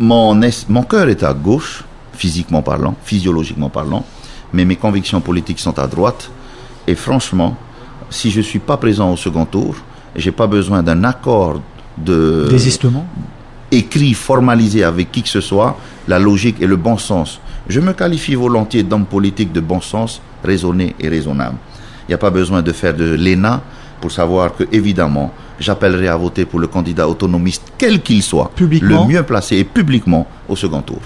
Mon, mon cœur est à gauche, physiquement parlant, physiologiquement parlant, mais mes convictions politiques sont à droite. Et franchement, si je ne suis pas présent au second tour, j'ai pas besoin d'un accord de désistement écrit, formalisé avec qui que ce soit, la logique et le bon sens. Je me qualifie volontiers d'homme politique de bon sens, raisonné et raisonnable. Il n'y a pas besoin de faire de l'ENA pour savoir que, évidemment, j'appellerai à voter pour le candidat autonomiste, quel qu'il soit, le mieux placé et publiquement au second tour.